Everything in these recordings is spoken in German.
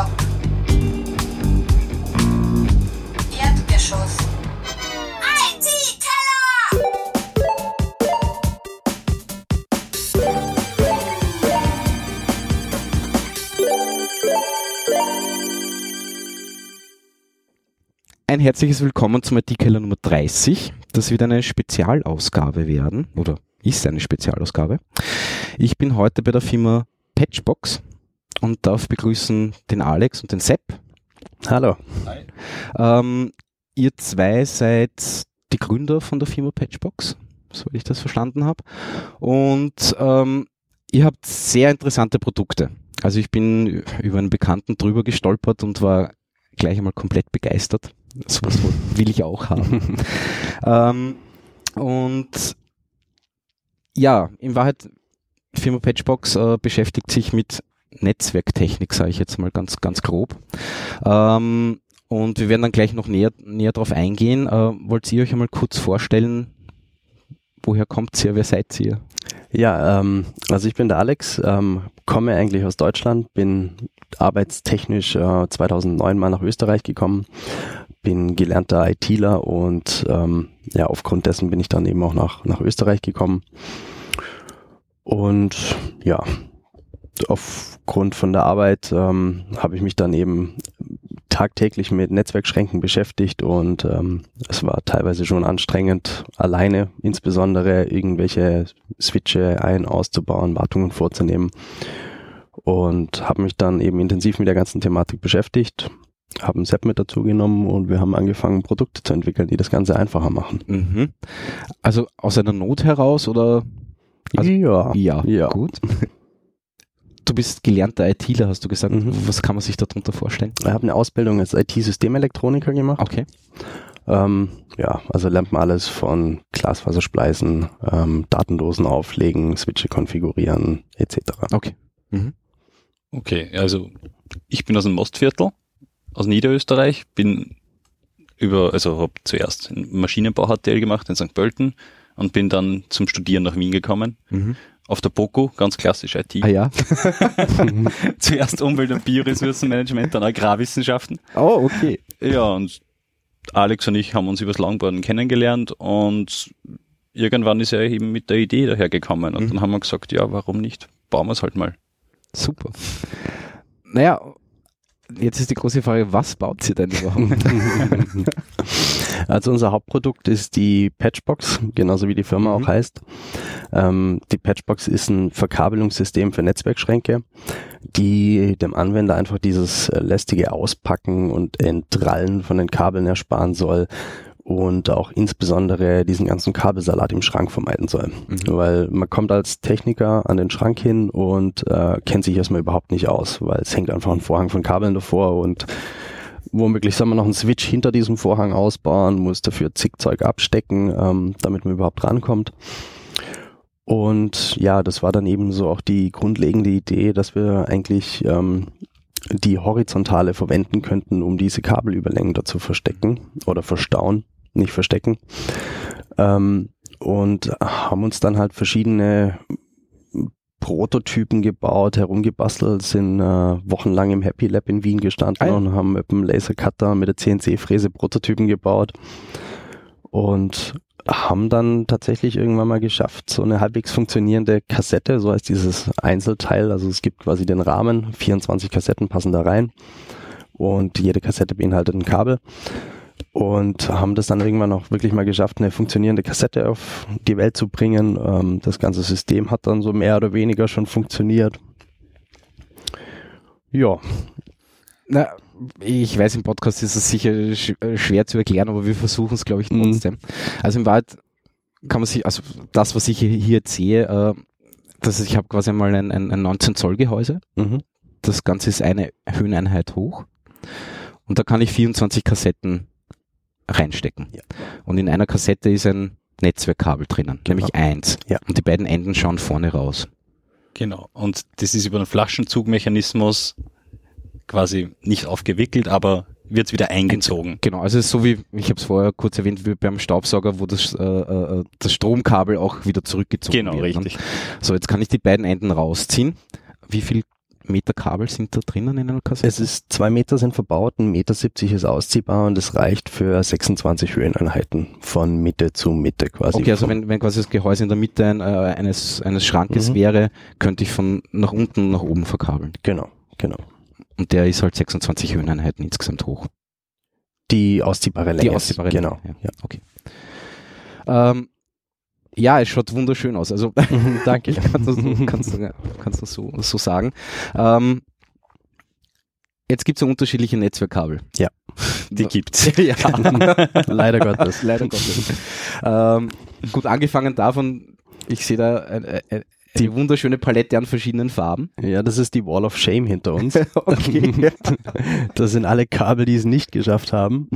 Stock. Erdgeschoss. Ein herzliches Willkommen zum IT-Keller Nummer 30. Das wird eine Spezialausgabe werden, oder ist eine Spezialausgabe. Ich bin heute bei der Firma Patchbox und darf begrüßen den Alex und den Sepp. Hallo. Ähm, ihr zwei seid die Gründer von der Firma Patchbox, soweit ich das verstanden habe. Und ähm, ihr habt sehr interessante Produkte. Also ich bin über einen Bekannten drüber gestolpert und war gleich einmal komplett begeistert. Sowas will ich auch haben. ähm, und ja, in Wahrheit, Firma Patchbox äh, beschäftigt sich mit Netzwerktechnik, sage ich jetzt mal ganz, ganz grob. Ähm, und wir werden dann gleich noch näher, näher drauf eingehen. Äh, wollt ihr euch einmal kurz vorstellen, woher kommt ihr, wer seid ihr? Ja, ähm, also ich bin der Alex, ähm, komme eigentlich aus Deutschland, bin arbeitstechnisch äh, 2009 mal nach Österreich gekommen, bin gelernter ITler und ähm, ja, aufgrund dessen bin ich dann eben auch nach, nach Österreich gekommen. Und ja, aufgrund von der Arbeit ähm, habe ich mich dann eben tagtäglich mit Netzwerkschränken beschäftigt und ähm, es war teilweise schon anstrengend, alleine insbesondere irgendwelche Switche ein- auszubauen, Wartungen vorzunehmen und habe mich dann eben intensiv mit der ganzen Thematik beschäftigt, habe ein Set mit dazu genommen und wir haben angefangen, Produkte zu entwickeln, die das Ganze einfacher machen. Mhm. Also aus einer Not heraus oder? Also, ja, ja, ja. gut. Du bist gelernter ITler, hast du gesagt. Mhm. Was kann man sich darunter vorstellen? Ich habe eine Ausbildung als IT-Systemelektroniker gemacht. Okay. Ähm, ja, also lernt man alles von Glasfaserspleißen, ähm, Datendosen auflegen, Switche konfigurieren etc. Okay. Mhm. Okay, also ich bin aus dem Mostviertel, aus Niederösterreich, bin über, also habe zuerst Maschinenbau HTL gemacht in St. Pölten und bin dann zum Studieren nach Wien gekommen. Mhm. Auf der BOKU, ganz klassisch IT. Ah ja. Zuerst Umwelt- und Bioressourcenmanagement, dann Agrarwissenschaften. Oh, okay. Ja, und Alex und ich haben uns übers Longboarden kennengelernt und irgendwann ist er eben mit der Idee dahergekommen und Mhm. dann haben wir gesagt, ja, warum nicht? Bauen wir es halt mal. Super. Naja, jetzt ist die große Frage, was baut sie denn überhaupt? Also unser Hauptprodukt ist die Patchbox, genauso wie die Firma Mhm. auch heißt. Ähm, die Patchbox ist ein Verkabelungssystem für Netzwerkschränke, die dem Anwender einfach dieses äh, lästige Auspacken und Entrallen von den Kabeln ersparen soll und auch insbesondere diesen ganzen Kabelsalat im Schrank vermeiden soll. Mhm. Weil man kommt als Techniker an den Schrank hin und äh, kennt sich erstmal überhaupt nicht aus, weil es hängt einfach ein Vorhang von Kabeln davor und womöglich soll man noch einen Switch hinter diesem Vorhang ausbauen, muss dafür zig Zeug abstecken, ähm, damit man überhaupt rankommt. Und ja, das war dann eben so auch die grundlegende Idee, dass wir eigentlich ähm, die Horizontale verwenden könnten, um diese Kabelüberlängen da zu verstecken oder verstauen, nicht verstecken. Ähm, und haben uns dann halt verschiedene Prototypen gebaut, herumgebastelt, sind äh, wochenlang im Happy Lab in Wien gestanden ja. und haben mit dem Lasercutter, mit der CNC-Fräse Prototypen gebaut und haben dann tatsächlich irgendwann mal geschafft, so eine halbwegs funktionierende Kassette, so heißt dieses Einzelteil, also es gibt quasi den Rahmen, 24 Kassetten passen da rein und jede Kassette beinhaltet ein Kabel und haben das dann irgendwann auch wirklich mal geschafft, eine funktionierende Kassette auf die Welt zu bringen. Ähm, das ganze System hat dann so mehr oder weniger schon funktioniert. Ja, Na, ich weiß, im Podcast ist es sicher sch äh, schwer zu erklären, aber wir versuchen es, glaube ich, Mhm. trotzdem. Also in Wahrheit kann man sich, also das, was ich hier, hier sehe, äh, das ist, ich habe quasi einmal ein, ein, ein 19 Zoll Gehäuse. mhm. Das Ganze ist eine Höheneinheit hoch. Und da kann ich 24 Kassetten reinstecken. Ja. Und in einer Kassette ist ein Netzwerkkabel drinnen, Genau. nämlich eins. Ja. Und die beiden Enden schauen vorne raus. Genau. Und das ist über einen Flaschenzugmechanismus quasi nicht aufgewickelt, aber wird es wieder eingezogen. Genau, also es ist so wie, ich habe es vorher kurz erwähnt, wie beim Staubsauger, wo das, äh, äh, das Stromkabel auch wieder zurückgezogen Genau, wird. ne? richtig. So, jetzt kann ich die beiden Enden rausziehen. Wie viel Meter Kabel sind da drinnen in einer Kassette? Es ist zwei Meter sind verbaut, ein Meter 70 ist ausziehbar und es reicht für 26 Höheneinheiten von Mitte zu Mitte quasi. Okay, also wenn, wenn quasi das Gehäuse in der Mitte ein, äh, eines, eines Schrankes Mhm. wäre, könnte ich von nach unten nach oben verkabeln. genau, genau. Und der ist halt 26 Höheneinheiten insgesamt hoch. Die ausziehbare Länge. Die ausziehbare Genau. Länge, Ja, okay. Ähm, ja, es schaut wunderschön aus. Also Danke. kannst du, so- kannst du, kannst du so, so sagen. Ähm, jetzt gibt es ja unterschiedliche Netzwerkkabel. Ja. Die gibt's. ja, Leider Gottes. leider Gottes. ähm, gut, angefangen davon, ich sehe da eine, eine, eine wunderschöne Palette an verschiedenen Farben. Ja, das ist die Wall of Shame hinter uns. okay. Das sind alle Kabel, die es nicht geschafft haben.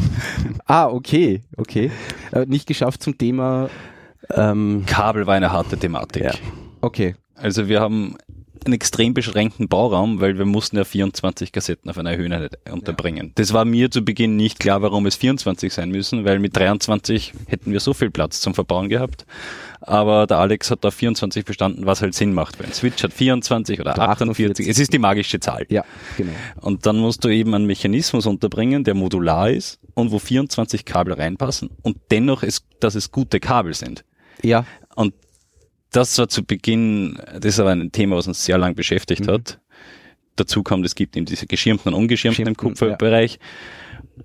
ah, okay, okay. Äh, nicht geschafft zum Thema, Ähm, Kabel war eine harte Thematik. Ja. okay. Also wir haben einen extrem beschränkten Bauraum, weil wir mussten ja 24 Kassetten auf einer Höhe unterbringen. Das war mir zu Beginn nicht klar, warum es 24 sein müssen, weil mit 23 hätten wir so viel Platz zum Verbauen gehabt. Aber der Alex hat da 24 verstanden, was halt Sinn macht. Weil ein Switch hat 24 oder 48. 48. Es ist die magische Zahl. Ja, genau. Und dann musst du eben einen Mechanismus unterbringen, der modular ist und wo 24 Kabel reinpassen und dennoch ist, dass es gute Kabel sind. Ja, Und das war zu Beginn, das ist aber ein Thema, was uns sehr lang beschäftigt Mhm. hat. Dazu kommt, es gibt eben diese geschirmten und ungeschirmten im Kupferbereich.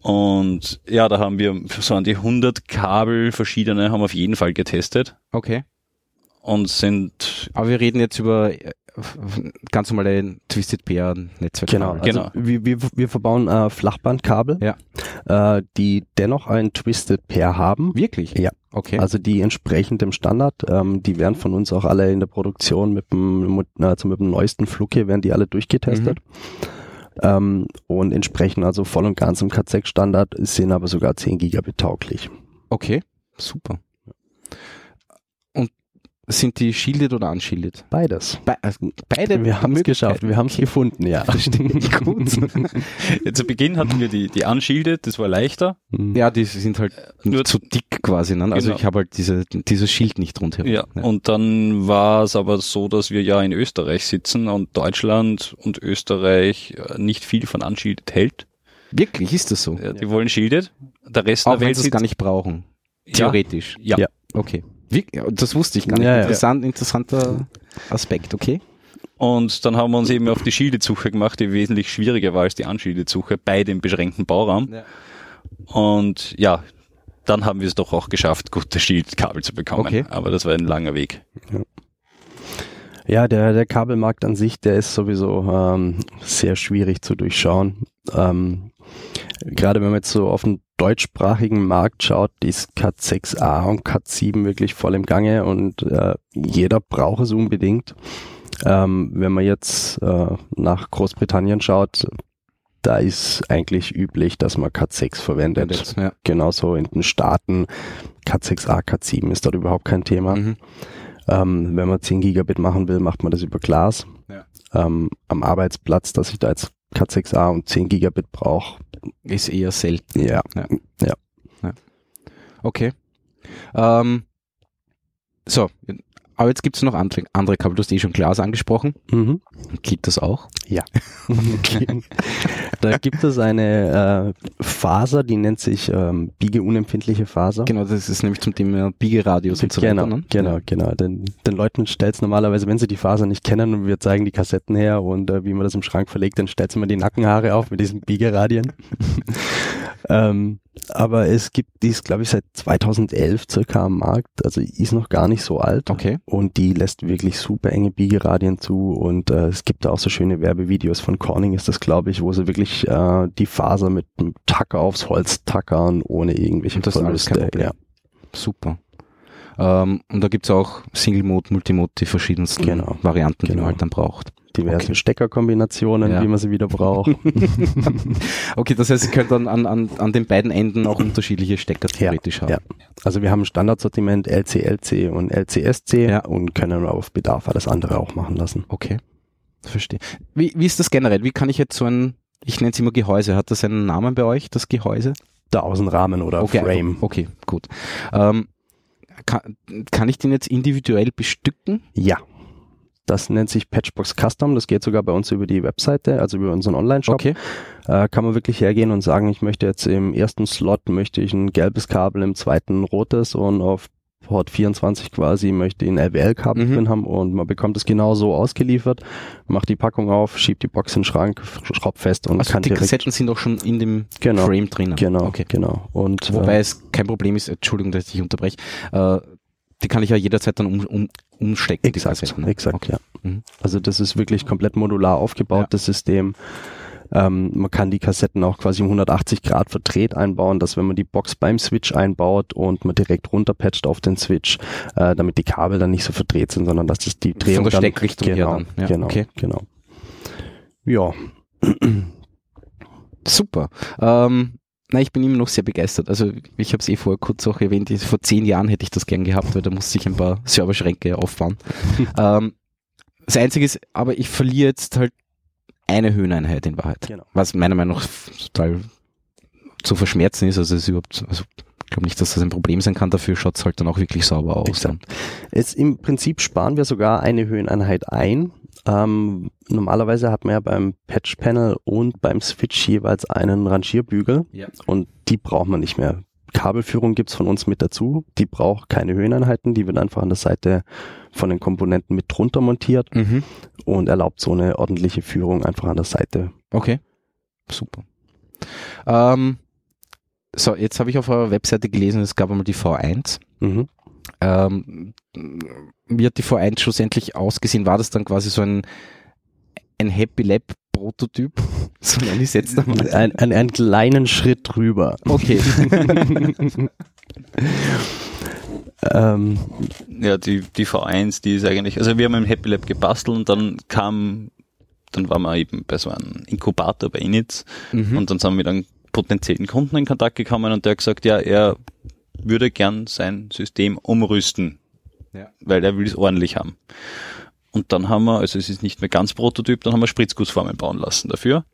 Und ja, da haben wir so an die 100 Kabel verschiedene haben wir auf jeden Fall getestet okay. und sind Aber wir reden jetzt über ganz normale Twisted Pair Netzwerk. Genau, also Genau. Wir, wir, wir verbauen äh, Flachbandkabel, Ja. äh, die dennoch ein Twisted Pair haben. Wirklich? Ja. Okay. Also die entsprechend dem Standard, ähm, die werden von uns auch alle in der Produktion mit dem, mo- also mit dem neuesten Flug hier, werden die alle durchgetestet. Ähm, und entsprechen also voll und ganz im Cat6 Standard, sind aber sogar 10 Gigabit tauglich. okay. Super. Sind die shielded oder unshielded? Beides. Be also beide Wir haben es geschafft, wir haben es Okay. gefunden, ja. Gut. zu Beginn hatten wir die, die Unshielded, das war leichter. Mhm. Ja, die sind halt Nur- zu dick quasi. Ne? Also Genau. ich habe halt diese, dieses Schild nicht rundherum. Ja, und dann war es aber so, dass wir ja in Österreich sitzen und Deutschland und Österreich äh, nicht viel von Unshielded hält. Wirklich, ist das so? Ja, die wollen Shielded. Der Rest Auch der wenn Welt sie es gar nicht brauchen. Ja. Theoretisch. Ja. Ja. Okay. Wie, ja, das wusste ich gar nicht. Ja, ja. Interessant, interessanter Aspekt, okay? Und dann haben wir uns eben auf die Shielded-Suche gemacht, die wesentlich schwieriger war als die Unshielded-Suche bei dem beschränkten Bauraum. Ja. Und ja, dann haben wir es doch auch geschafft, gute Shielded-Kabel zu bekommen. Okay. Aber das war ein langer Weg. Ja, der, der Kabelmarkt an sich, der ist sowieso ähm, sehr schwierig zu durchschauen. Ähm, Gerade wenn man jetzt so auf den deutschsprachigen Markt schaut, ist Cat 6a und Cat 7 wirklich voll im Gange und äh, jeder braucht es unbedingt. Ähm, wenn man jetzt äh, nach Großbritannien schaut, da ist eigentlich üblich, dass man Cat 6 verwendet. Ja. Genauso in den Staaten Cat 6a, Cat 7 ist dort überhaupt kein Thema. Mhm. Ähm, wenn man 10 Gigabit machen will, macht man das über Glas. Ja. Ähm, am Arbeitsplatz, dass ich da jetzt Cat6a und 10 Gigabit brauche, Ist eher selten. ja. Okay. Ähm, so, aber jetzt gibt es noch andere, andere Kabel. Du hast eh schon Glas angesprochen. Mhm. Geht das auch? Ja. da gibt es eine äh, Faser, die nennt sich ähm, biegeunempfindliche Faser. Genau, das ist nämlich zum Thema Biegeradios und so genau, weiter. Ne? genau, Ja. genau. Den, den Leuten stellt normalerweise, wenn sie die Faser nicht kennen und wir zeigen die Kassetten her und äh, wie man das im Schrank verlegt, dann stellt immer die Nackenhaare auf mit diesen Biegeradien. ähm, aber es gibt dies, glaube ich, seit 2011 circa am Markt, also ist noch gar nicht so alt. Okay. Und die lässt wirklich super enge Biegeradien zu und äh, es gibt da auch so schöne Werbevideos von Corning ist das, glaube ich, wo sie wirklich äh, die Faser mit einem Tacker aufs Holz tackern, ohne irgendwelche das ist Verluste. Problem. Super. Ähm, und da gibt es auch Single-Mode, Multimode, die verschiedensten Genau. Varianten, die Genau. man halt dann braucht. Diverse Okay. Steckerkombinationen, Ja. wie man sie wieder braucht. Okay, das heißt, ihr könnt dann an, an, an den beiden Enden auch unterschiedliche Stecker theoretisch haben. ja. Also wir haben Standardsortiment LCLC und LCSC Ja. und können auf Bedarf alles andere auch machen lassen. Okay, verstehe. Wie, wie ist das generell? Wie kann ich jetzt so ein, ich nenne es immer Gehäuse, hat das einen Namen bei euch, das Gehäuse? Der Außenrahmen oder okay, Frame. einfach- Okay, gut. Ähm, kann, kann ich den jetzt individuell bestücken? Ja. Das nennt sich Patchbox Custom. Das geht sogar bei uns über die Webseite, also über unseren Online-Shop. Okay. Äh, kann man wirklich hergehen und sagen, ich möchte jetzt im ersten Slot möchte ich ein gelbes Kabel, im zweiten rotes und auf Port 24 quasi möchte ich ein LWL-Kabel Mhm. drin haben und man bekommt es genau so ausgeliefert, macht die Packung auf, schiebt die Box in den Schrank, schraubt fest und Also kann die Kassetten sind auch schon in dem Genau. Frame drinnen. Genau, Okay. genau. Und Wobei äh, es kein Problem ist, Entschuldigung, dass ich dich unterbreche, äh, die kann ich ja jederzeit dann um, um, umstecken, exakt, Kassetten. ne? exakt, Okay. ja. Mhm. Also das ist wirklich komplett modular aufgebaut, Ja. das System. Ähm, man kann die Kassetten auch quasi um 180 Grad verdreht einbauen, dass wenn man die Box beim Switch einbaut und man direkt runterpatcht auf den Switch, äh, damit die Kabel dann nicht so verdreht sind, sondern dass das die Drehung Von der dann, Steckrichtung genau, dann. Ja, genau, okay. genau. Ja, Super. Ähm, na, ich bin immer noch sehr begeistert. Also ich habe es eh vorher kurz auch erwähnt, vor zehn Jahren hätte ich das gern gehabt, weil da musste ich ein paar Serverschränke aufbauen. ähm, das Einzige ist, aber ich verliere jetzt halt eine Höheneinheit in Wahrheit. Genau. Was meiner Meinung nach total zu verschmerzen ist. Also es ist überhaupt, also ich glaube nicht, dass das ein Problem sein kann. Dafür schaut es halt dann auch wirklich sauber aus. Es, Im Prinzip sparen wir sogar eine Höheneinheit ein. Ähm, normalerweise hat man ja beim Patch-Panel und beim Switch jeweils einen Rangierbügel Ja. und die braucht man nicht mehr. Kabelführung gibt's von uns mit dazu. Die braucht keine Höheneinheiten, die wird einfach an der Seite von den Komponenten mit drunter montiert Mhm. und erlaubt so eine ordentliche Führung einfach an der Seite. Okay. Super. Ähm, so, jetzt habe ich auf eurer Webseite gelesen, es gab einmal die V1. Mhm. Ähm, wie hat die V1 schlussendlich ausgesehen? War das dann quasi so ein, ein Happy Lab Prototyp? So nenne ich es jetzt einmal. Ein, ein, einen kleinen Schritt drüber. Okay. ähm, Ja, die, die V1, die ist eigentlich, also wir haben im Happy Lab gebastelt und dann kam, dann waren wir eben bei so einem Inkubator bei Initz Mhm. und dann sind wir mit einem potenziellen Kunden in Kontakt gekommen und der hat gesagt, ja, er würde gern sein System umrüsten, Ja. weil er will es ordentlich haben. Und dann haben wir, also es ist nicht mehr ganz Prototyp, dann haben wir Spritzgussformen bauen lassen dafür.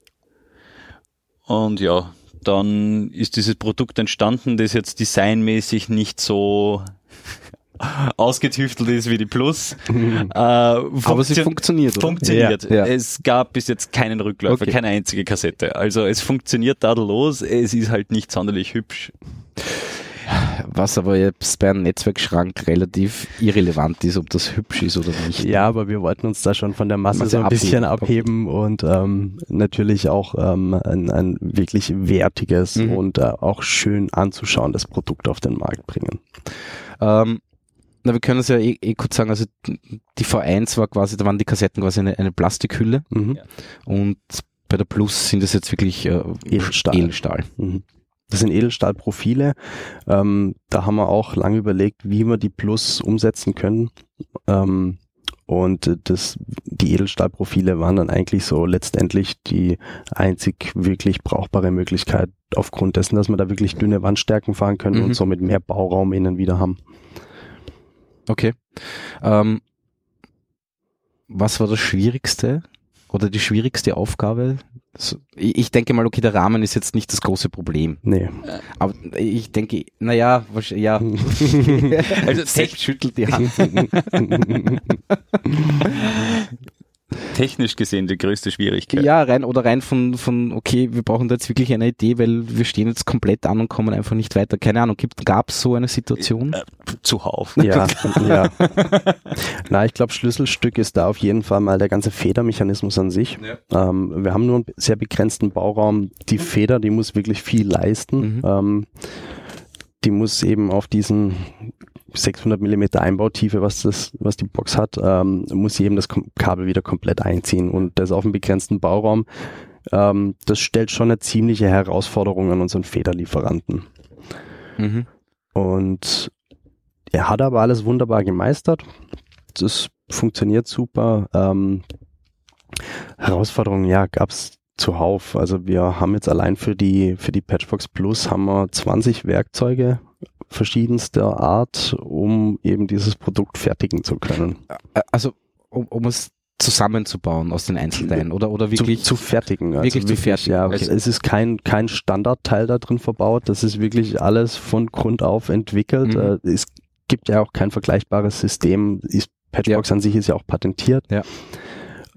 Und ja, dann ist dieses Produkt entstanden, das jetzt designmäßig nicht so ausgetüftelt ist wie die Plus. äh, Aber sie funktio- funktioniert, oder? Funktioniert. Ja, ja. Es gab bis jetzt keinen Rückläufer, Okay. keine einzige Kassette. Also es funktioniert tadellos, es ist halt nicht sonderlich hübsch. Was aber jetzt bei einem Netzwerkschrank relativ irrelevant ist, ob das hübsch ist oder nicht. Ja, aber wir wollten uns da schon von der Masse so ein bisschen abheben. abheben und ähm, natürlich auch ähm, ein, ein wirklich wertiges Mhm. und äh, auch schön anzuschauendes Produkt auf den Markt bringen. Ähm, na, wir können es ja eh, eh kurz sagen, also die V1 war quasi, da waren die Kassetten quasi eine, eine Plastikhülle Mhm. Ja. und bei der Plus sind es jetzt wirklich äh, Edelstahl. Edelstahl. Mhm. Das sind Edelstahlprofile. Ähm, da haben wir auch lange überlegt, wie wir die Plus umsetzen können. Ähm, und das, die Edelstahlprofile waren dann eigentlich so letztendlich die einzig wirklich brauchbare Möglichkeit aufgrund dessen, dass wir da wirklich dünne Wandstärken fahren können Mhm. und somit mehr Bauraum innen wieder haben. Okay. Ähm, was war das Schwierigste oder die schwierigste Aufgabe? Ich, denke mal, okay, der Rahmen ist jetzt nicht das große Problem. Nee. Aber ich denke, naja, ja. Also tech- schüttelt die Hand. technisch gesehen die größte Schwierigkeit. Ja, rein oder rein von, von, okay, wir brauchen da jetzt wirklich eine Idee, weil wir stehen jetzt komplett an und kommen einfach nicht weiter. Keine Ahnung, gab es so eine Situation? Äh, Zuhauf. Ja, ja. Na, ich glaube, Schlüsselstück ist da auf jeden Fall mal der ganze Federmechanismus an sich. Ähm, wir haben nur einen sehr begrenzten Bauraum. Die Feder, die muss wirklich viel leisten. Mhm. Ähm, die muss eben auf diesen 600 Millimeter Einbautiefe, was das, was die Box hat, ähm, muss sie eben das Kabel wieder komplett einziehen und das auf einem begrenzten Bauraum. Ähm, das stellt schon eine ziemliche Herausforderung an unseren Federlieferanten. Mhm. Und er hat aber alles wunderbar gemeistert. Das funktioniert super. Ähm, Herausforderungen, ja, gab's zuhauf. Also wir haben jetzt allein für die, für die Patchbox Plus haben wir 20 Werkzeuge verschiedenster Art, um eben dieses Produkt fertigen zu können. Also, um, um es zusammenzubauen aus den Einzelteilen oder, oder wirklich. zu, zu fertigen. Also wirklich zu fertigen. Ja, Also- es ist kein, kein Standardteil da drin verbaut. Das ist wirklich alles von Grund auf entwickelt. Mhm. Äh, Es gibt ja auch kein vergleichbares System. Ist Patchbox an sich ist ja auch patentiert. Ja.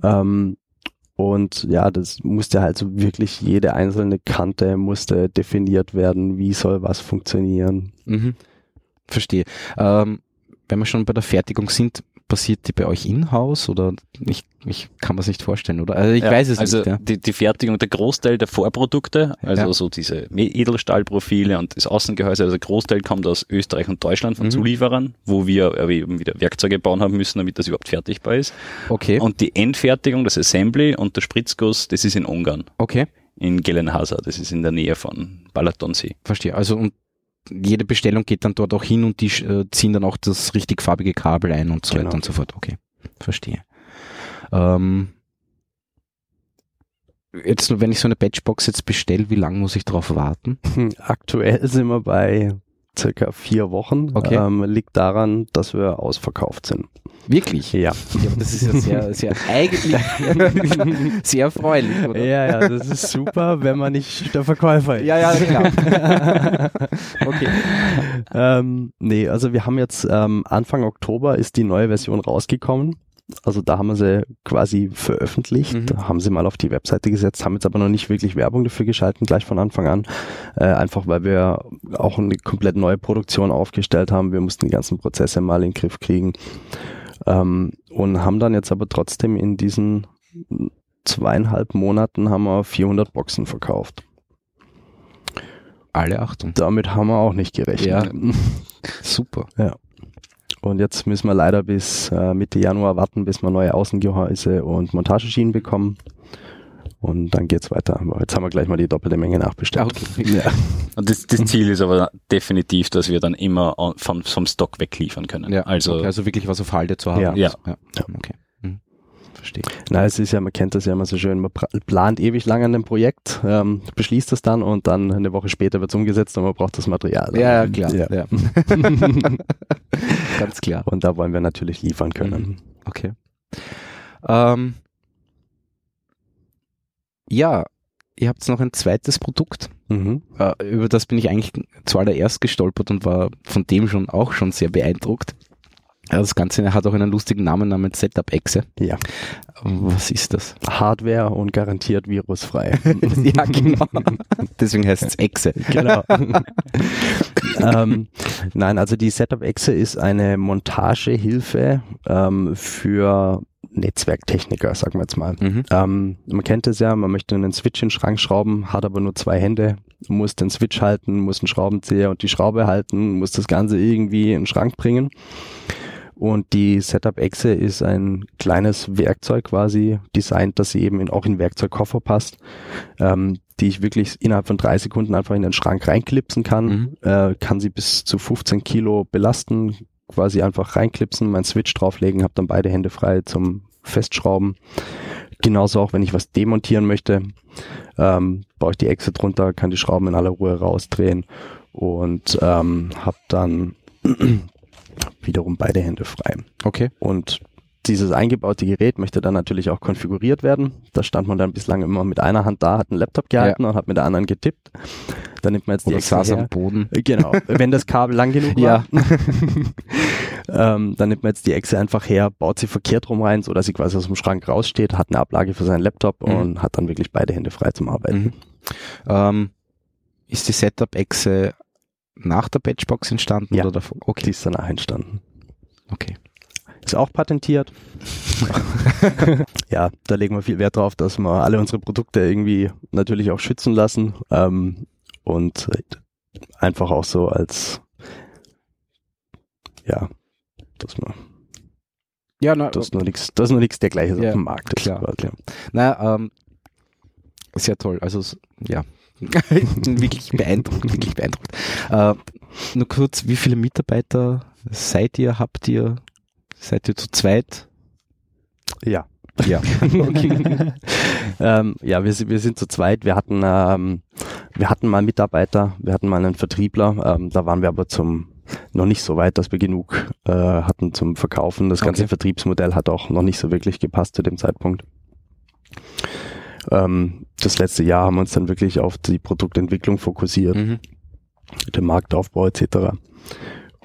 Ähm, und ja, das musste halt so wirklich jede einzelne Kante musste definiert werden, wie soll was funktionieren. Mhm. Verstehe. Ähm, wenn wir schon bei der Fertigung sind, passiert die bei euch in-house oder ich, ich kann mir nicht vorstellen, oder? Also ich Ja, weiß es also nicht. Ja. die, die Fertigung, der Großteil der Vorprodukte, also Ja. so diese Edelstahlprofile und das Außengehäuse, also der Großteil kommt aus Österreich und Deutschland von Mhm. Zulieferern, wo wir aber eben wieder Werkzeuge bauen haben müssen, damit das überhaupt fertigbar ist. Okay, Und die Endfertigung, das Assembly und der Spritzguss, das ist in Ungarn, okay, in Gelenhasa, das ist in der Nähe von Balatonsee. verstehe. Also und jede Bestellung geht dann dort auch hin und die äh, ziehen dann auch das richtig farbige Kabel ein und so Genau. weiter und so fort. Okay, verstehe. Ähm, jetzt, wenn ich so eine Batchbox jetzt bestelle, wie lange muss ich darauf warten? Aktuell sind wir bei circa vier Wochen. Okay. Ähm, liegt daran, dass wir ausverkauft sind. Wirklich? Ja. Ja, das ist ja sehr, sehr eigentlich sehr erfreulich, oder? Ja, ja, das ist super, wenn man nicht der Verkäufer ist. Ja, ja, klar. okay. ähm, nee, also wir haben jetzt ähm, Anfang Oktober ist die neue Version rausgekommen. Also da haben wir sie quasi veröffentlicht, Mhm. Haben sie mal auf die Webseite gesetzt, haben jetzt aber noch nicht wirklich Werbung dafür geschalten, gleich von Anfang an. Äh, einfach weil wir auch eine komplett neue Produktion aufgestellt haben. Wir mussten die ganzen Prozesse mal in den Griff kriegen. Ähm, und haben dann jetzt aber trotzdem in diesen zweieinhalb Monaten haben wir 400 Boxen verkauft. Alle Achtung. Damit haben wir auch nicht gerechnet. Ja. Super. Und jetzt müssen wir leider bis äh, Mitte Januar warten, bis wir neue Außengehäuse und Montageschienen bekommen. Und dann geht's weiter. Aber jetzt haben wir gleich mal die doppelte Menge nachbestellt. Okay. Ja. Und das, das Ziel ist aber definitiv, dass wir dann immer vom, vom Stock wegliefern können. Ja, also, okay, also wirklich was auf Halde zu haben. Ja. Ja. ja. Ja. Okay. Mhm. Verstehe. Na, es ist ja, man kennt das ja immer so schön, man plant ewig lang an dem Projekt, ähm, beschließt das dann und dann eine Woche später wird's umgesetzt und man braucht das Material. Ja, ja, klar. Ja. Ja. Ganz klar. Und da wollen wir natürlich liefern können. Okay. Ähm, ja, ihr habt noch ein zweites Produkt. Mhm. Äh, über das bin ich eigentlich zuallererst gestolpert und war von dem schon auch schon sehr beeindruckt. Das Ganze hat auch einen lustigen Namen namens Setup Exe. Ja. Was ist das? Hardware und garantiert virusfrei. ja, genau. Deswegen heißt es Exe. genau. ähm, nein, also die Setup-Exe ist eine Montagehilfe ähm, für Netzwerktechniker, sagen wir jetzt mal. Mhm. Ähm, man kennt es ja, man möchte einen Switch in den Schrank schrauben, hat aber nur zwei Hände, muss den Switch halten, muss einen Schraubenzieher und die Schraube halten, muss das Ganze irgendwie in den Schrank bringen. Und die Setup-Exe ist ein kleines Werkzeug quasi designt, dass sie eben in, auch in Werkzeugkoffer passt, ähm, die ich wirklich innerhalb von drei Sekunden einfach in den Schrank reinklipsen kann, Mhm. äh, kann sie bis zu 15 Kilo belasten, quasi einfach reinklipsen, meinen Switch drauflegen, habe dann beide Hände frei zum Festschrauben. Genauso auch, wenn ich was demontieren möchte, ähm, baue ich die Echse drunter, kann die Schrauben in aller Ruhe rausdrehen und ähm, habe dann wiederum beide Hände frei. Okay. Und dieses eingebaute Gerät möchte dann natürlich auch konfiguriert werden. Da stand man dann bislang immer mit einer Hand da, hat einen Laptop gehalten und hat mit der anderen getippt. Dann nimmt man jetzt die Oder Echse saß her. am Boden. Genau, wenn das Kabel lang genug Ja. war. ähm, dann nimmt man jetzt die Echse einfach her, baut sie verkehrt rum rein, so dass sie quasi aus dem Schrank raussteht, hat eine Ablage für seinen Laptop Mhm. und hat dann wirklich beide Hände frei zum Arbeiten. Mhm. Ähm, ist die Setup-Exe nach der Batchbox entstanden Ja. oder davor? Die Okay, ist danach entstanden. okay. Ist auch patentiert. ja, da legen wir viel Wert drauf, dass wir alle unsere Produkte irgendwie natürlich auch schützen lassen ähm, und einfach auch so als ja, dass man Ja, na, das ist nur nichts, das ist nur nichts dergleichen Ja, auf dem Markt. ist klar, klar. Na, ähm, sehr toll. Also ja, wirklich beeindruckt, wirklich beeindruckt. Äh, nur kurz, wie viele Mitarbeiter seid ihr? Habt ihr? Seid ihr zu zweit? Ja. Ja. Okay. ähm, ja, wir, sind- wir sind zu zweit. Wir hatten, ähm, wir hatten mal Mitarbeiter, wir hatten mal einen Vertriebler. Ähm, da waren wir aber zum noch nicht so weit, dass wir genug äh, hatten zum Verkaufen. Das ganze Okay. Vertriebsmodell hat auch noch nicht so wirklich gepasst zu dem Zeitpunkt. Ähm, das letzte Jahr haben wir uns dann wirklich auf die Produktentwicklung fokussiert, Mhm. den Marktaufbau etc.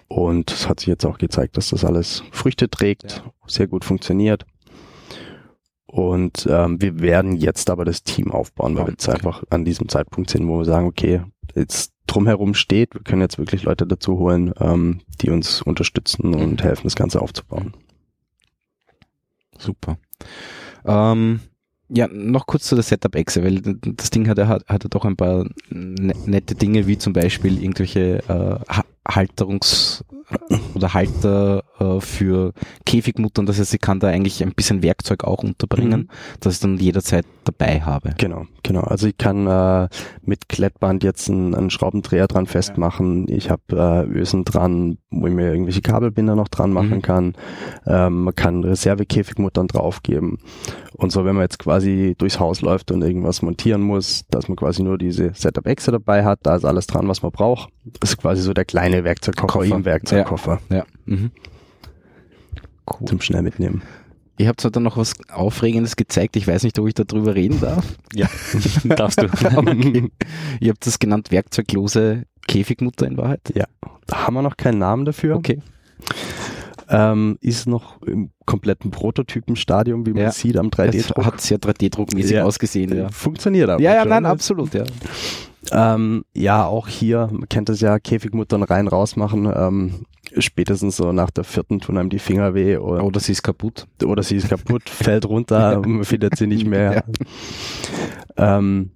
Und es hat sich jetzt auch gezeigt, dass das alles Früchte trägt, Ja. sehr gut funktioniert. Und ähm, wir werden jetzt aber das Team aufbauen, weil wir jetzt okay. einfach an diesem Zeitpunkt sind, wo wir sagen, okay, jetzt drumherum steht, wir können jetzt wirklich Leute dazu holen, ähm, die uns unterstützen und Mhm. helfen, das Ganze aufzubauen. Super. Ähm, ja, noch kurz zu der Setup-Exe, weil das Ding hat ja, hat, hat ja doch ein paar ne nette Dinge, wie zum Beispiel irgendwelche äh, Ha- Halterungs- oder Halter äh, für Käfigmuttern. Das heißt, ich kann da eigentlich ein bisschen Werkzeug auch unterbringen, Mhm. das ich dann jederzeit dabei habe. Genau, genau. Also ich kann äh, mit Klettband jetzt einen, einen Schraubendreher dran festmachen. Ich habe äh, Ösen dran, wo ich mir irgendwelche Kabelbinder noch dran machen Mhm. kann. Ähm, man kann Reservekäfigmuttern draufgeben. Und so, wenn man jetzt quasi durchs Haus läuft und irgendwas montieren muss, dass man quasi nur diese Setup-Exe dabei hat, da ist alles dran, was man braucht. Das ist quasi so der kleine Werkzeugkoffer Koffer. im Werkzeugkoffer Ja. Mhm. Cool. zum schnell mitnehmen. Ihr habt zwar dann noch was Aufregendes gezeigt, ich weiß nicht, ob ich darüber reden darf. Ja, darfst du. Okay. Ihr habt das genannt werkzeuglose Käfigmutter in Wahrheit. Ja. Da haben wir noch keinen Namen dafür. Okay. Ähm, ist noch im kompletten Prototypenstadium, wie man Ja. sieht am Es 3D-Druck. hat sehr 3D-druckmäßig Ja. ausgesehen, ja. Funktioniert aber. Ja, ja, schon. nein, absolut, ja. Ähm, ja, auch hier, man kennt das ja, Käfigmuttern rein, raus machen. Ähm, spätestens so nach der vierten tun einem die Finger weh oder, Oder sie ist kaputt. oder sie ist kaputt, fällt runter, man findet sie nicht mehr. Ähm,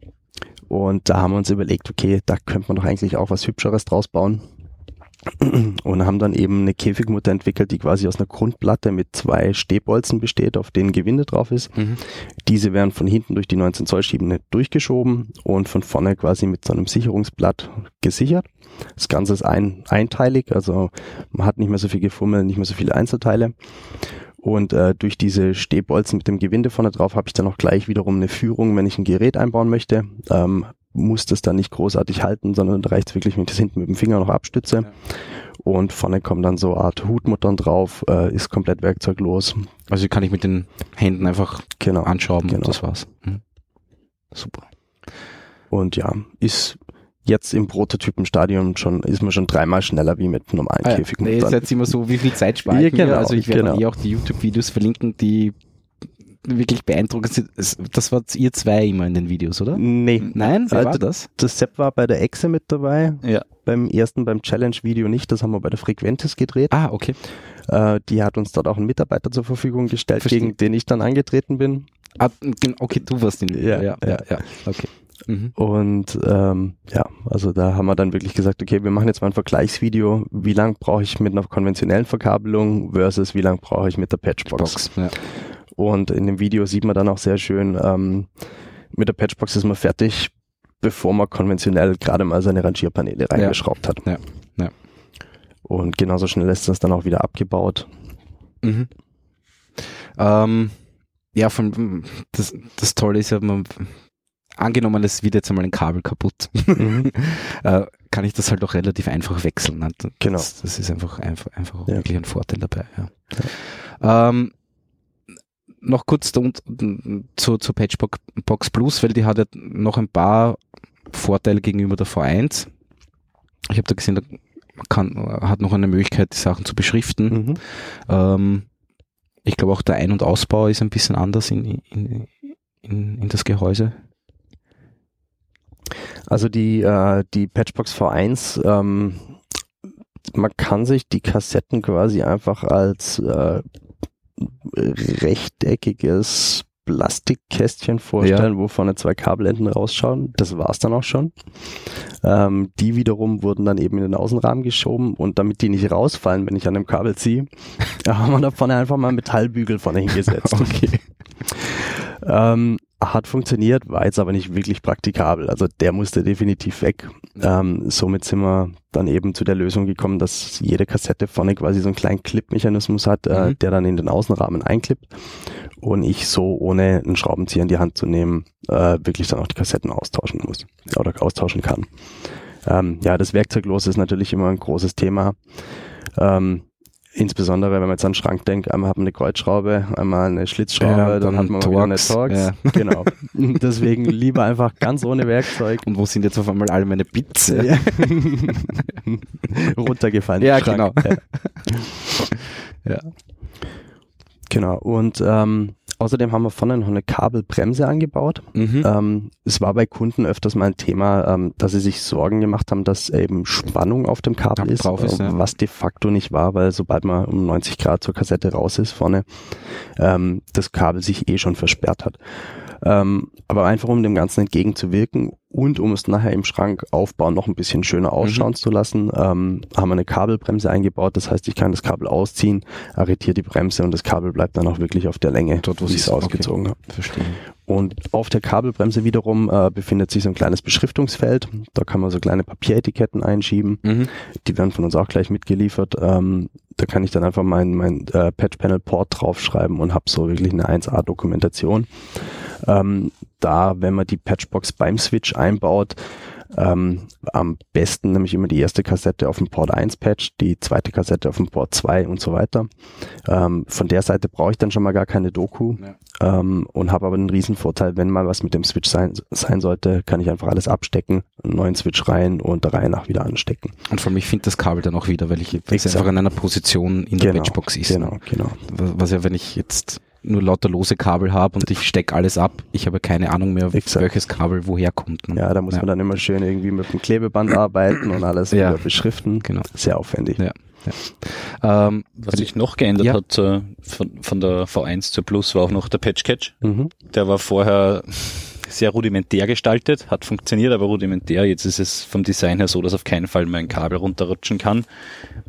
und da haben wir uns überlegt, okay, da könnte man doch eigentlich auch was Hübscheres draus bauen. Und haben dann eben eine Käfigmutter entwickelt, die quasi aus einer Grundplatte mit zwei Stehbolzen besteht, auf denen Gewinde drauf ist. Mhm. Diese werden von hinten durch die 19 Zoll Schiebene durchgeschoben und von vorne quasi mit so einem Sicherungsblatt gesichert. Das Ganze ist ein, einteilig, also man hat nicht mehr so viel Gefummel, nicht mehr so viele Einzelteile. Und äh, durch diese Stehbolzen mit dem Gewinde vorne drauf habe ich dann auch gleich wiederum eine Führung, wenn ich ein Gerät einbauen möchte. Ähm, muss das dann nicht großartig halten, sondern da reicht es wirklich, wenn ich das hinten mit dem Finger noch abstütze. Ja. Und vorne kommen dann so eine Art Hutmuttern drauf, äh, ist komplett werkzeuglos. Also kann ich mit den Händen einfach Genau. anschrauben Genau. und das war's. Mhm. Super. Und ja, ist jetzt im Prototypenstadium schon, ist man schon dreimal schneller wie mit normalen Ah. Käfigmuttern. Nee, ist jetzt immer so, wie viel Zeit spare Ja, genau, Also ich werde genau. eh auch die YouTube-Videos verlinken, die wirklich beeindruckend sind. Das wart ihr zwei immer in den Videos, oder? Nee, Nein, wer Äh, war das? das Sepp war bei der Exe mit dabei, Ja. beim ersten, beim Challenge-Video nicht, das haben wir bei der Frequentis gedreht. Ah, okay. Äh, die hat uns dort auch einen Mitarbeiter zur Verfügung gestellt, Verstehe. gegen den ich dann angetreten bin. Ah, okay, du warst in Ja, ja, ja, ja. ja. Okay. Mhm. Und ähm, ja, also da haben wir dann wirklich gesagt, okay, wir machen jetzt mal ein Vergleichsvideo. Wie lang brauche ich mit einer konventionellen Verkabelung versus wie lang brauche ich mit der Patchbox? Box. Ja. Und in dem Video sieht man dann auch sehr schön, ähm, mit der Patchbox ist man fertig, bevor man konventionell gerade mal seine Rangierpaneele reingeschraubt hat. Ja, ja. Und genauso schnell ist das dann auch wieder abgebaut. Mhm. Ähm, ja, von, das, das Tolle ist ja, man, angenommen, es wird jetzt einmal ein Kabel kaputt, äh, kann ich das halt auch relativ einfach wechseln. Ne? Das, Genau. Das ist einfach, einfach, einfach Ja. wirklich ein Vorteil dabei. Ja. Ähm, noch kurz zu, zu Patchbox Box Plus, weil die hat ja noch ein paar Vorteile gegenüber der V1. Ich habe da gesehen, da kann, hat noch eine Möglichkeit, die Sachen zu beschriften. Mhm. Ähm, ich glaube auch der Ein- und Ausbau ist ein bisschen anders in, in, in, in das Gehäuse. Also die, äh, die Patchbox V1, ähm, man kann sich die Kassetten quasi einfach als äh, rechteckiges Plastikkästchen vorstellen, wo vorne zwei Kabelenden rausschauen. Das war's dann auch schon. Ähm, die wiederum wurden dann eben in den Außenrahmen geschoben und damit die nicht rausfallen, wenn ich an dem Kabel ziehe, haben wir da vorne einfach mal einen Metallbügel vorne hingesetzt. Okay. Ähm, hat funktioniert, war jetzt aber nicht wirklich praktikabel. Also der musste definitiv weg. Ähm, somit sind wir dann eben zu der Lösung gekommen, dass jede Kassette vorne quasi so einen kleinen Clip-Mechanismus hat, äh, Mhm. der dann in den Außenrahmen einklippt und ich so ohne einen Schraubenzieher in die Hand zu nehmen, äh, wirklich dann auch die Kassetten austauschen muss oder austauschen kann. Ähm, ja, das Werkzeuglos ist natürlich immer ein großes Thema. Ähm, insbesondere wenn man jetzt an den Schrank denkt, einmal hat man eine Kreuzschraube, einmal eine Schlitzschraube, Ja, dann, dann hat man mal wieder eine Torx, Torx. ja. Genau. Deswegen lieber einfach ganz ohne Werkzeug. Und wo sind jetzt auf einmal alle meine Bits? Ja. Runtergefallen. Ja, Schrank. genau. Ja. Ja. Genau. Und ähm, außerdem haben wir vorne noch eine Kabelbremse angebaut. Mhm. Ähm, es war bei Kunden öfters mal ein Thema, ähm, dass sie sich Sorgen gemacht haben, dass eben Spannung auf dem Kabel ist, ist, äh, ja. was de facto nicht war, weil sobald man um 90 Grad zur Kassette raus ist vorne, ähm, das Kabel sich eh schon versperrt hat. Ähm, aber einfach um dem Ganzen entgegenzuwirken und um es nachher im Schrank aufbauen noch ein bisschen schöner ausschauen zu lassen, ähm, haben wir eine Kabelbremse eingebaut. Das heißt, ich kann das Kabel ausziehen, arretiere die Bremse und das Kabel bleibt dann auch wirklich auf der Länge, Dort, wo ich es ausgezogen habe. Verstehe. Und auf der Kabelbremse wiederum äh, befindet sich so ein kleines Beschriftungsfeld. Da kann man so kleine Papieretiketten einschieben. Mhm. Die werden von uns auch gleich mitgeliefert. Ähm, da kann ich dann einfach mein, mein äh, Patch-Panel-Port draufschreiben und habe so wirklich eine 1A-Dokumentation. Ähm, da, wenn man die Patchbox beim Switch einbaut, ähm, am besten nämlich immer die erste Kassette auf dem Port 1 Patch, die zweite Kassette auf dem Port 2 und so weiter. Ähm, von der Seite brauche ich dann schon mal gar keine Doku ähm, und habe aber einen riesen Vorteil, wenn mal was mit dem Switch sein, sein sollte, kann ich einfach alles abstecken, einen neuen Switch rein und der Reihe nach wieder anstecken. Und vor allem, ich finde das Kabel dann auch wieder, weil ich einfach in einer Position in der Genau, Patchbox ist. Genau, genau. Was ja, wenn ich jetzt nur lauter lose Kabel habe und ich stecke alles ab, ich habe keine Ahnung mehr, Exakt. welches Kabel woher kommt. ne? Ja, da muss Ja. man dann immer schön irgendwie mit dem Klebeband arbeiten und alles Ja. wieder beschriften. Genau. Sehr aufwendig. Ja. Ähm, Was sich noch geändert Ja. hat äh, von, von der V1 zur Plus war auch noch der Patch Catch. Mhm. Der war vorher sehr rudimentär gestaltet, hat funktioniert, aber rudimentär. Jetzt ist es vom Design her so, dass auf keinen Fall mein Kabel runterrutschen kann.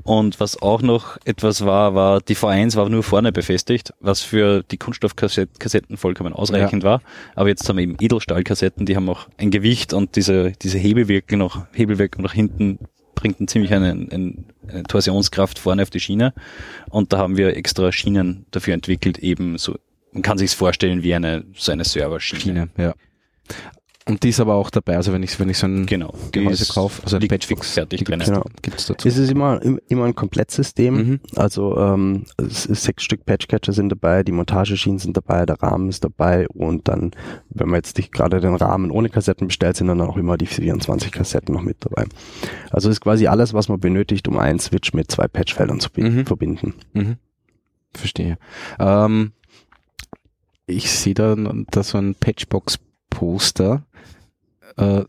Und was auch noch etwas war, war, die V1 war nur vorne befestigt, was für die Kunststoffkassetten vollkommen ausreichend war. Aber jetzt haben wir eben Edelstahlkassetten, die haben auch ein Gewicht und diese, diese Hebelwirkung nach, Hebelwirkung nach hinten bringt ein ziemlich eine, eine, eine Torsionskraft vorne auf die Schiene. Und da haben wir extra Schienen dafür entwickelt, eben so, man kann sich's vorstellen wie eine, so eine Serverschiene. Schiene, ja. Und die ist aber auch dabei, also wenn ich, wenn ich so ein Genau. Gehäuse kaufe, also ein liegt Patchbox, fix fertig die drin. Genau. gibt's dazu. Es ist immer, im- immer ein Komplettsystem. Mhm. Also ähm, es ist sechs Stück Patchcatcher sind dabei, die Montageschienen sind dabei, der Rahmen ist dabei und dann, wenn man jetzt nicht gerade den Rahmen ohne Kassetten bestellt, sind dann auch immer die 24 Kassetten noch mit dabei. Also ist quasi alles, was man benötigt, um einen Switch mit zwei Patchfeldern zu Mhm. verbinden. Mhm. Verstehe. Ähm, ich sehe da, da so ein Patchbox-Poster. Äh,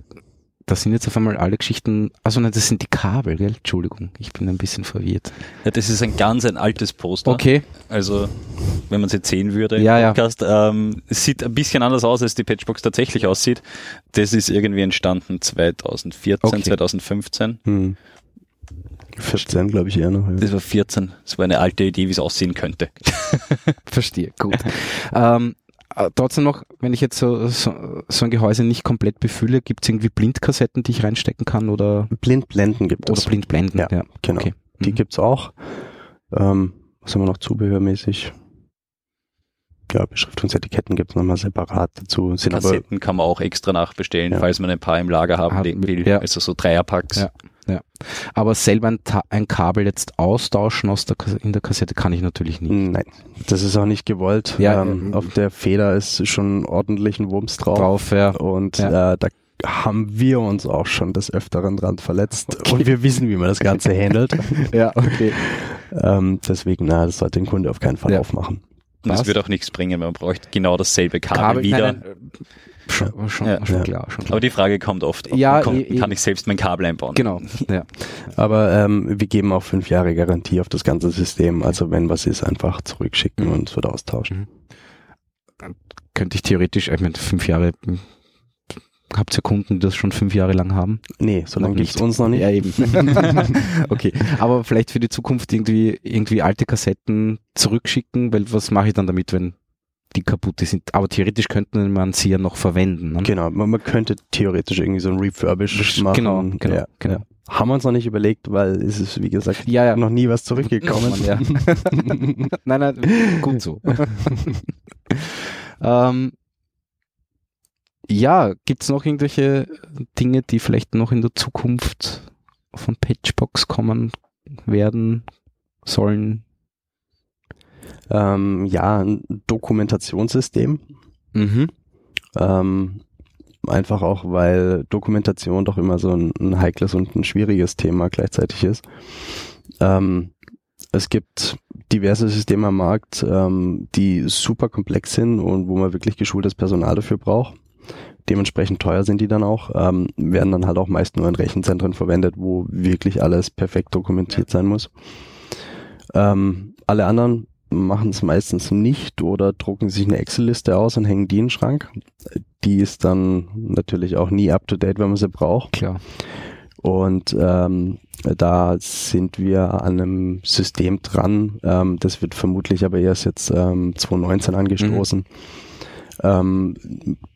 da sind jetzt auf einmal alle Geschichten, also nein, das sind die Kabel, gell? Entschuldigung, ich bin ein bisschen verwirrt. Ja, das ist ein ganz ein altes Poster. Okay, Also, wenn man es jetzt sehen würde im Ja, ja. Podcast, ähm, es sieht ein bisschen anders aus, als die Patchbox tatsächlich aussieht. Das ist irgendwie entstanden 2014, Okay. 2015. Hm. 14, glaube ich, eher noch. Ja. Das war 14. Das war eine alte Idee, wie es aussehen könnte. verstehe, gut. ähm, äh, trotzdem noch, wenn ich jetzt so, so, so ein Gehäuse nicht komplett befülle, gibt es irgendwie Blindkassetten, die ich reinstecken kann oder, Blindblenden gibt oder es. blind blenden? Ja, genau. Okay. Die Mhm. gibt's auch. Ähm, was haben wir noch zubehörmäßig? Ja, Beschriftungsetiketten gibt's nochmal separat dazu. Sind aber Kassetten kann man auch extra nachbestellen, Ja. falls man ein paar im Lager haben Haben will. ja. Also so Dreierpacks. Ja. Aber selber ein, ein Kabel jetzt austauschen aus der, in der Kassette kann ich natürlich nicht. Nein, das ist auch nicht gewollt. Ja, ähm, ähm, auf der Feder ist schon ordentlich ein Wumms drauf. Drauf, ja. Und Ja. äh, da haben wir uns auch schon des Öfteren dran verletzt. Und wir wissen, wie man das Ganze handelt. Ja, okay. ähm, deswegen, na, das sollte ein Kunde auf keinen Fall Ja. aufmachen. Passt. wird auch nichts bringen, man braucht genau dasselbe Kabel, wieder. nein, nein, schon, schon, Ja. schon Ja. klar, schon klar. Aber die Frage kommt oft, ob Ja, kommt, eh. kann ich selbst mein Kabel einbauen? Genau, ja. Aber ähm, wir geben auch fünf Jahre Garantie auf das ganze System. Also wenn was ist, einfach zurückschicken Mhm. und es wird austauschen. Könnte ich theoretisch, ich meine, fünf Jahre, hm, habt ihr Kunden, die das schon fünf Jahre lang haben? Nee, so lange nicht. uns noch nicht. Ja, eben. okay, aber vielleicht für die Zukunft irgendwie, irgendwie alte Kassetten zurückschicken, weil was mache ich dann damit, wenn die kaputt sind? Aber theoretisch könnte man sie ja noch verwenden. Ne? Genau, man, man könnte theoretisch irgendwie so ein Refurbish machen. Genau, genau, ja, genau. Ja. Haben wir uns noch nicht überlegt, weil es ist, wie gesagt, Ja, ja. noch nie was zurückgekommen. Ja. nein, nein, gut so. ähm, ja, gibt's noch irgendwelche Dinge, die vielleicht noch in der Zukunft von Patchbox kommen werden, sollen, Ähm, ja, ein Dokumentationssystem. Mhm. Ähm, einfach auch, weil Dokumentation doch immer so ein, ein heikles und ein schwieriges Thema gleichzeitig ist. Ähm, es gibt diverse Systeme am Markt, ähm, die super komplex sind und wo man wirklich geschultes Personal dafür braucht. Dementsprechend teuer sind die dann auch, ähm, werden dann halt auch meist nur in Rechenzentren verwendet, wo wirklich alles perfekt dokumentiert sein muss. Ähm, alle anderen machen es meistens nicht oder drucken sich eine Excel-Liste aus und hängen die in den Schrank. Die ist dann natürlich auch nie up to date, wenn man sie braucht. Klar. Und ähm, da sind wir an einem System dran. Ähm, das wird vermutlich aber erst jetzt ähm, 2019 angestoßen, ähm,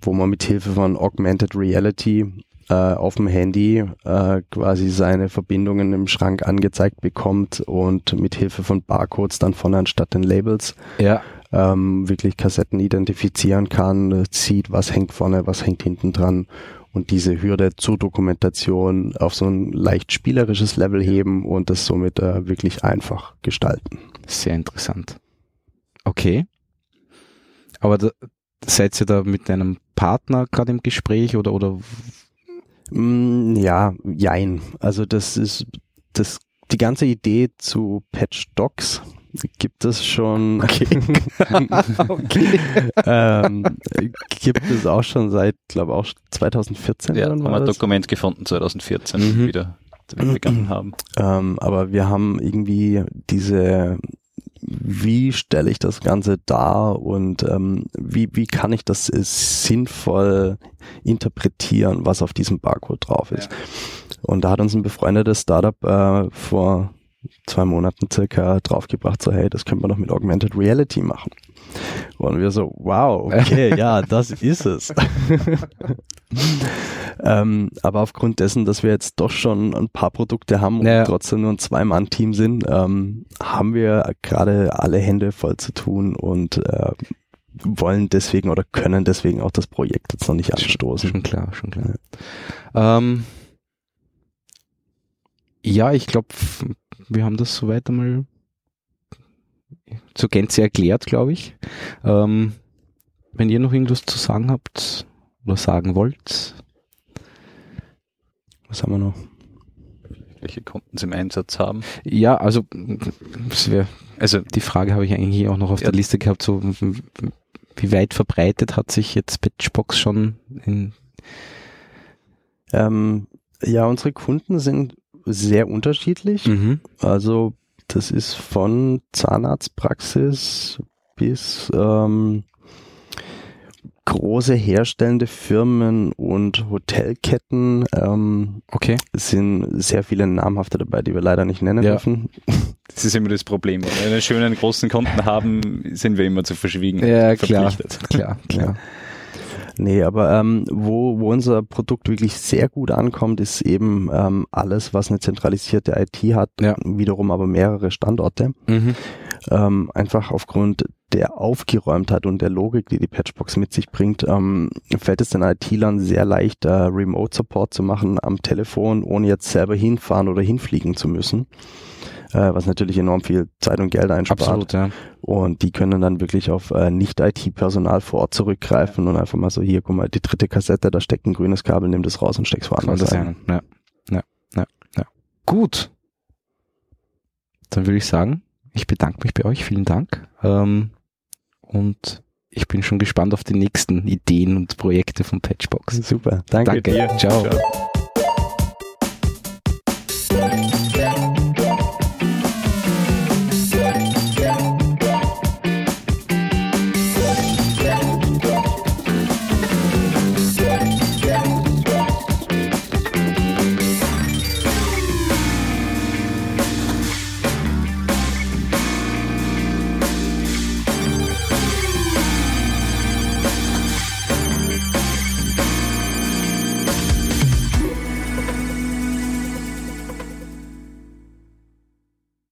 wo man mit Hilfe von Augmented Reality äh, auf dem Handy äh, quasi seine Verbindungen im Schrank angezeigt bekommt und mit Hilfe von Barcodes dann von anstatt den Labels Ja. ähm, wirklich Kassetten identifizieren kann, äh, sieht, was hängt vorne, was hängt hinten dran und diese Hürde zur Dokumentation auf so ein leicht spielerisches Level heben und das somit äh, wirklich einfach gestalten. Sehr interessant. Okay. Aber da, seid ihr da mit einem Partner gerade im Gespräch oder, oder Mm, ja, jein. Also das ist das die ganze Idee zu Patch Docs gibt es schon okay. ähm, gibt es auch schon seit glaube auch 2014 Ja, oder haben wir ein? Dokument gefunden 2014 Mhm. wieder, begonnen haben. Ähm, aber wir haben irgendwie diese, wie stelle ich das Ganze dar und ähm, wie, wie kann ich das äh, sinnvoll interpretieren, was auf diesem Barcode drauf ist. Und da hat uns ein befreundetes Startup äh, vor zwei Monaten circa draufgebracht, so hey, das könnte man doch mit Augmented Reality machen. Und wir so, wow, okay, ja, das ist es. ähm, aber aufgrund dessen, dass wir jetzt doch schon ein paar Produkte haben und Ja. trotzdem nur ein Zwei-Mann-Team sind, ähm, haben wir gerade alle Hände voll zu tun und äh, wollen deswegen oder können deswegen auch das Projekt jetzt noch nicht anstoßen. Schon klar, schon klar. Ähm, ja, ich glaube, wir haben das soweit einmal zur Gänze erklärt, glaube ich. Ähm, wenn ihr noch irgendwas zu sagen habt oder sagen wollt, Was haben wir noch? Welche Kunden sie im Einsatz haben. ja, also wär, Also die Frage habe ich eigentlich auch noch auf Ja. der Liste gehabt, so wie weit verbreitet hat sich jetzt Patchbox schon in Ähm, ja, unsere Kunden sind sehr unterschiedlich. mhm. Also das ist von Zahnarztpraxis bis ähm, große herstellende Firmen und Hotelketten. Ähm, Okay. es sind sehr viele namhafte dabei, die wir leider nicht nennen Ja. dürfen. das ist immer das Problem. Wenn wir einen schönen großen Kunden haben, sind wir immer zu verschwiegen Ja, klar. verpflichtet. Klar, klar. Nee, aber ähm, wo, wo unser Produkt wirklich sehr gut ankommt, ist eben ähm, alles, was eine zentralisierte IT hat, Ja. wiederum aber mehrere Standorte. Mhm. ähm, einfach aufgrund der Aufgeräumtheit und der Logik, die die Patchbox mit sich bringt, ähm, fällt es den IT-Lern sehr leicht, äh, Remote-Support zu machen am Telefon, ohne jetzt selber hinfahren oder hinfliegen zu müssen, äh, was natürlich enorm viel Zeit und Geld einspart. Absolut, ja. Und die können dann wirklich auf äh, Nicht-IT-Personal vor Ort zurückgreifen und einfach mal so, hier, guck mal, die dritte Kassette, da steckt ein grünes Kabel, nimm das raus und steck's woanders Anders ein. Ja. Ja, ja, ja. Gut. Dann würde ich sagen, ich bedanke mich bei euch. Vielen Dank. Ähm, und ich bin schon gespannt auf die nächsten Ideen und Projekte von Patchbox. Super, danke. Danke. Ciao. Ciao.